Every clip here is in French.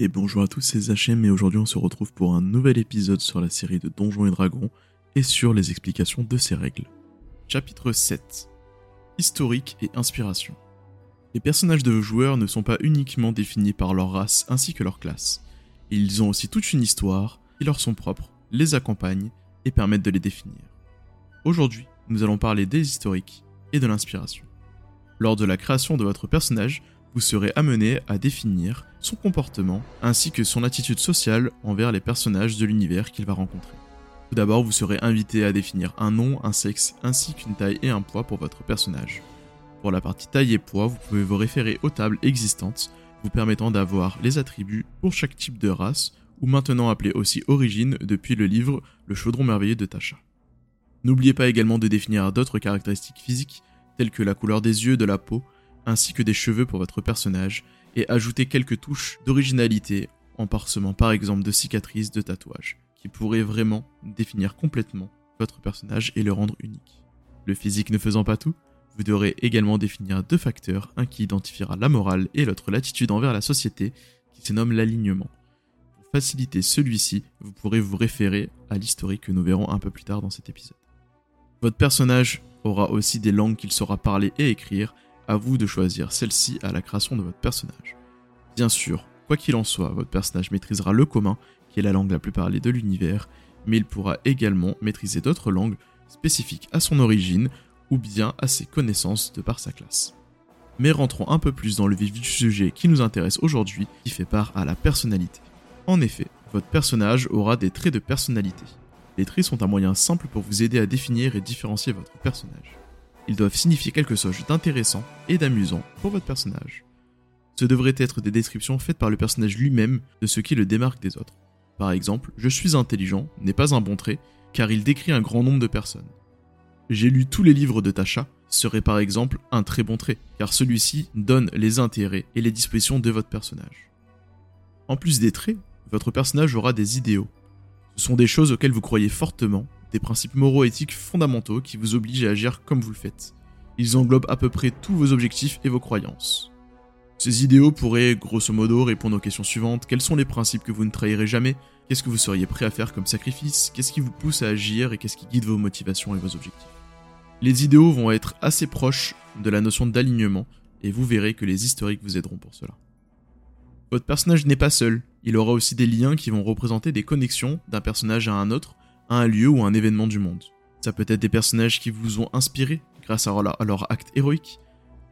Et bonjour à tous, c'est HM et aujourd'hui on se retrouve pour un nouvel épisode sur la série de Donjons et Dragons et sur les explications de ces règles. Chapitre 7 Historique et inspiration. Les personnages de vos joueurs ne sont pas uniquement définis par leur race ainsi que leur classe. Ils ont aussi toute une histoire qui leur sont propres, les accompagnent et permettent de les définir. Aujourd'hui, nous allons parler des historiques et de l'inspiration. Lors de la création de votre personnage, vous serez amené à définir son comportement ainsi que son attitude sociale envers les personnages de l'univers qu'il va rencontrer. Tout d'abord, vous serez invité à définir un nom, un sexe ainsi qu'une taille et un poids pour votre personnage. Pour la partie taille et poids, vous pouvez vous référer aux tables existantes, vous permettant d'avoir les attributs pour chaque type de race, ou maintenant appelé aussi origine depuis le livre Le chaudron merveilleux de Tasha. N'oubliez pas également de définir d'autres caractéristiques physiques, telles que la couleur des yeux, de la peau, ainsi que des cheveux pour votre personnage, et ajouter quelques touches d'originalité en parsemant par exemple de cicatrices, de tatouages, qui pourraient vraiment définir complètement votre personnage et le rendre unique. Le physique ne faisant pas tout, vous devrez également définir deux facteurs, un qui identifiera la morale et l'autre l'attitude envers la société, qui se nomme l'alignement. Pour faciliter celui-ci, vous pourrez vous référer à l'historique que nous verrons un peu plus tard dans cet épisode. Votre personnage aura aussi des langues qu'il saura parler et écrire, à vous de choisir celle-ci à la création de votre personnage. Bien sûr, quoi qu'il en soit, votre personnage maîtrisera le commun, qui est la langue la plus parlée de l'univers, mais il pourra également maîtriser d'autres langues spécifiques à son origine ou bien à ses connaissances de par sa classe. Mais rentrons un peu plus dans le vif du sujet qui nous intéresse aujourd'hui, qui fait part à la personnalité. En effet, votre personnage aura des traits de personnalité. Les traits sont un moyen simple pour vous aider à définir et différencier votre personnage ils doivent signifier quelque chose d'intéressant et d'amusant pour votre personnage. Ce devraient être des descriptions faites par le personnage lui-même de ce qui le démarque des autres. Par exemple, je suis intelligent n'est pas un bon trait, car il décrit un grand nombre de personnes. J'ai lu tous les livres de Tasha serait par exemple un très bon trait, car celui-ci donne les intérêts et les dispositions de votre personnage. En plus des traits, votre personnage aura des idéaux. Ce sont des choses auxquelles vous croyez fortement des principes moraux éthiques fondamentaux qui vous obligent à agir comme vous le faites. Ils englobent à peu près tous vos objectifs et vos croyances. Ces idéaux pourraient, grosso modo, répondre aux questions suivantes. Quels sont les principes que vous ne trahirez jamais? Qu'est-ce que vous seriez prêt à faire comme sacrifice? Qu'est-ce qui vous pousse à agir et qu'est-ce qui guide vos motivations et vos objectifs? Les idéaux vont être assez proches de la notion d'alignement et vous verrez que les historiques vous aideront pour cela. Votre personnage n'est pas seul, il aura aussi des liens qui vont représenter des connexions d'un personnage à un autre un lieu ou un événement du monde. Ça peut être des personnages qui vous ont inspiré grâce à leur, acte héroïque,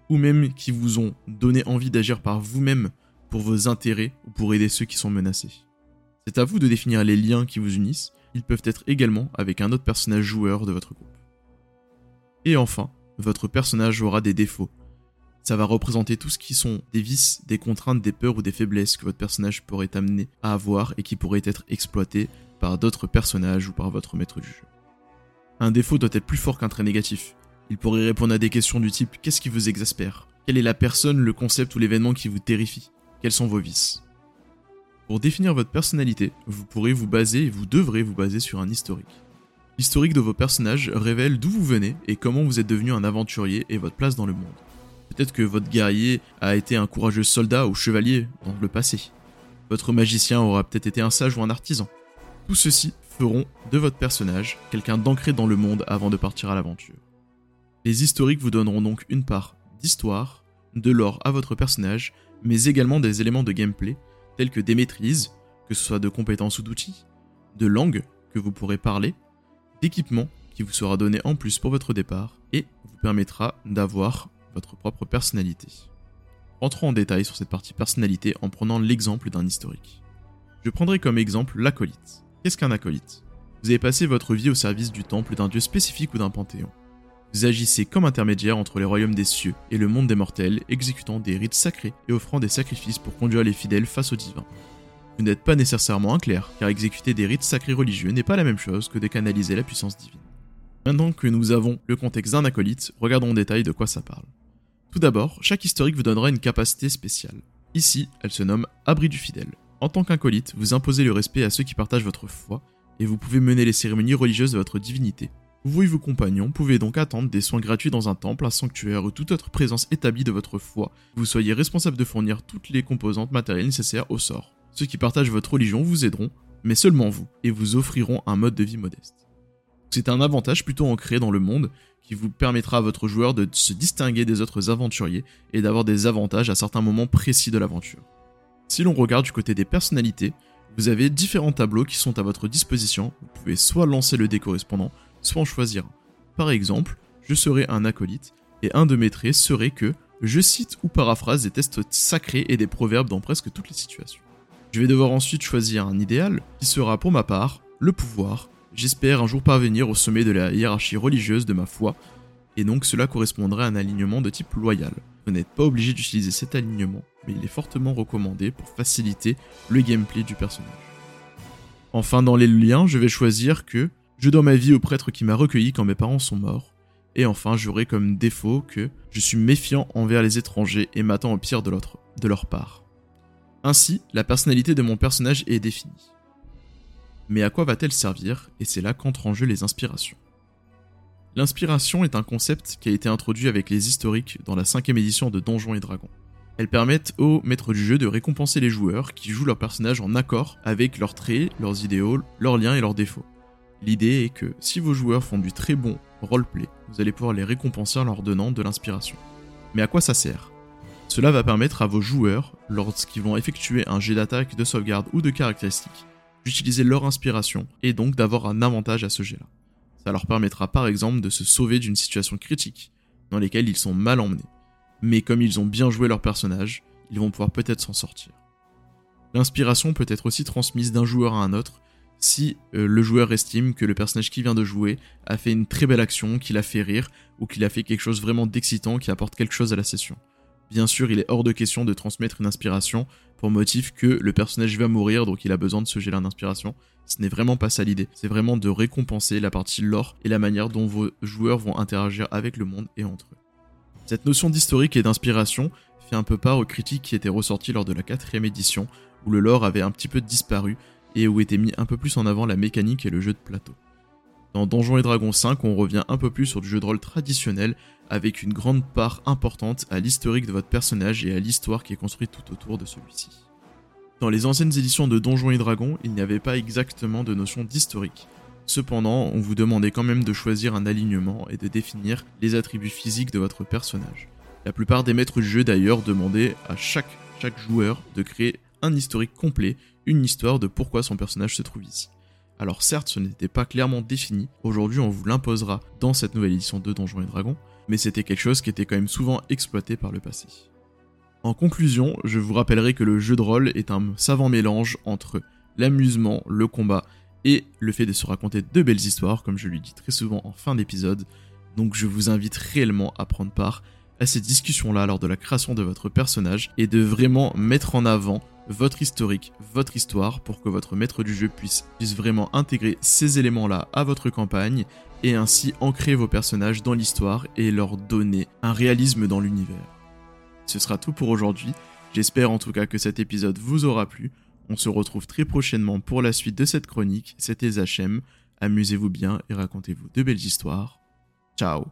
ou même qui vous ont donné envie d'agir par vous-même pour vos intérêts ou pour aider ceux qui sont menacés. C'est à vous de définir les liens qui vous unissent, ils peuvent être également avec un autre personnage joueur de votre groupe. Et enfin, votre personnage aura des défauts. Ça va représenter tout ce qui sont des vices, des contraintes, des peurs ou des faiblesses que votre personnage pourrait amener à avoir et qui pourraient être exploités par d'autres personnages ou par votre maître du jeu. Un défaut doit être plus fort qu'un trait négatif. Il pourrait répondre à des questions du type qu'est-ce qui vous exaspère? Quelle est la personne, le concept ou l'événement qui vous terrifie? Quels sont vos vices? Pour définir votre personnalité, vous pourrez vous baser et vous devrez vous baser sur un historique. L'historique de vos personnages révèle d'où vous venez et comment vous êtes devenu un aventurier et votre place dans le monde. Peut-être que votre guerrier a été un courageux soldat ou chevalier dans le passé. Votre magicien aura peut-être été un sage ou un artisan. Tout ceci feront de votre personnage quelqu'un d'ancré dans le monde avant de partir à l'aventure. Les historiques vous donneront donc une part d'histoire, de lore à votre personnage, mais également des éléments de gameplay, tels que des maîtrises, que ce soit de compétences ou d'outils, de langues que vous pourrez parler, d'équipements qui vous sera donné en plus pour votre départ, et vous permettra d'avoir votre propre personnalité. Entrons en détail sur cette partie personnalité en prenant l'exemple d'un historique. Je prendrai comme exemple l'acolyte. Qu'est-ce qu'un acolyte? Vous avez passé votre vie au service du temple d'un dieu spécifique ou d'un panthéon. Vous agissez comme intermédiaire entre les royaumes des cieux et le monde des mortels, exécutant des rites sacrés et offrant des sacrifices pour conduire les fidèles face au divin. Vous n'êtes pas nécessairement un clerc, car exécuter des rites sacrés religieux n'est pas la même chose que de canaliser la puissance divine. Maintenant que nous avons le contexte d'un acolyte, regardons en détail de quoi ça parle. Tout d'abord, chaque historique vous donnera une capacité spéciale. Ici, elle se nomme Abri du fidèle. En tant qu'acolyte, vous imposez le respect à ceux qui partagent votre foi, et vous pouvez mener les cérémonies religieuses de votre divinité. Vous et vos compagnons pouvez donc attendre des soins gratuits dans un temple, un sanctuaire ou toute autre présence établie de votre foi. Vous soyez responsable de fournir toutes les composantes matérielles nécessaires au sort. Ceux qui partagent votre religion vous aideront, mais seulement vous, et vous offriront un mode de vie modeste. C'est un avantage plutôt ancré dans le monde qui vous permettra à votre joueur de se distinguer des autres aventuriers et d'avoir des avantages à certains moments précis de l'aventure. Si l'on regarde du côté des personnalités, vous avez différents tableaux qui sont à votre disposition, vous pouvez soit lancer le dé correspondant, soit en choisir un. Par exemple, je serai un acolyte, et un de mes traits serait que je cite ou paraphrase des tests sacrés et des proverbes dans presque toutes les situations. Je vais devoir ensuite choisir un idéal, qui sera pour ma part le pouvoir. J'espère un jour parvenir au sommet de la hiérarchie religieuse de ma foi, et donc cela correspondrait à un alignement de type loyal. Vous n'êtes pas obligé d'utiliser cet alignement, mais il est fortement recommandé pour faciliter le gameplay du personnage. Enfin, dans les liens, je vais choisir que je dois ma vie au prêtre qui m'a recueilli quand mes parents sont morts. Et enfin, j'aurai comme défaut que je suis méfiant envers les étrangers et m'attends au pire de, de leur part. Ainsi, la personnalité de mon personnage est définie. Mais à quoi va-t-elle servir? Et c'est là qu'entrent en jeu les inspirations. L'inspiration est un concept qui a été introduit avec les historiques dans la cinquième édition de Donjons et Dragons. Elles permettent aux maîtres du jeu de récompenser les joueurs qui jouent leur personnage en accord avec leurs traits, leurs idéaux, leurs liens et leurs défauts. L'idée est que si vos joueurs font du très bon roleplay, vous allez pouvoir les récompenser en leur donnant de l'inspiration. Mais à quoi ça sert? Cela va permettre à vos joueurs, lorsqu'ils vont effectuer un jet d'attaque, de sauvegarde ou de caractéristiques, d'utiliser leur inspiration et donc d'avoir un avantage à ce jet-là. Ça leur permettra par exemple de se sauver d'une situation critique, dans lesquelles ils sont mal emmenés. Mais comme ils ont bien joué leur personnage, ils vont pouvoir peut-être s'en sortir. L'inspiration peut être aussi transmise d'un joueur à un autre si euh, le joueur estime que le personnage qui vient de jouer a fait une très belle action, qu'il a fait rire, ou qu'il a fait quelque chose vraiment d'excitant qui apporte quelque chose à la session. Bien sûr, il est hors de question de transmettre une inspiration pour motif que le personnage va mourir, donc il a besoin de se geler d'inspiration. Ce n'est vraiment pas ça l'idée, c'est vraiment de récompenser la partie lore et la manière dont vos joueurs vont interagir avec le monde et entre eux. Cette notion d'historique et d'inspiration fait un peu part aux critiques qui étaient ressorties lors de la quatrième édition, où le lore avait un petit peu disparu et où était mis un peu plus en avant la mécanique et le jeu de plateau. Dans Donjons et Dragons 5, on revient un peu plus sur du jeu de rôle traditionnel, avec une grande part importante à l'historique de votre personnage et à l'histoire qui est construite tout autour de celui-ci. Dans les anciennes éditions de Donjons et Dragons, il n'y avait pas exactement de notion d'historique. Cependant, on vous demandait quand même de choisir un alignement et de définir les attributs physiques de votre personnage. La plupart des maîtres du jeu d'ailleurs demandaient à chaque, chaque joueur de créer un historique complet, une histoire de pourquoi son personnage se trouve ici. Alors certes, ce n'était pas clairement défini, aujourd'hui on vous l'imposera dans cette nouvelle édition de Donjons et Dragons, mais c'était quelque chose qui était quand même souvent exploité par le passé. En conclusion, je vous rappellerai que le jeu de rôle est un savant mélange entre l'amusement, le combat et le fait de se raconter de belles histoires, comme je lui dis très souvent en fin d'épisode, donc je vous invite réellement à prendre part à ces discussions-là lors de la création de votre personnage et de vraiment mettre en avant votre historique, votre histoire pour que votre maître du jeu puisse, vraiment intégrer ces éléments-là à votre campagne et ainsi ancrer vos personnages dans l'histoire et leur donner un réalisme dans l'univers. Ce sera tout pour aujourd'hui. J'espère en tout cas que cet épisode vous aura plu. On se retrouve très prochainement pour la suite de cette chronique. C'était Zachem. Amusez-vous bien et racontez-vous de belles histoires. Ciao